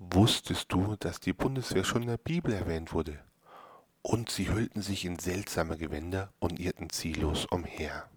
Wusstest du, dass die Bundeswehr schon in der Bibel erwähnt wurde? Und sie hüllten sich in seltsame Gewänder und irrten ziellos umher.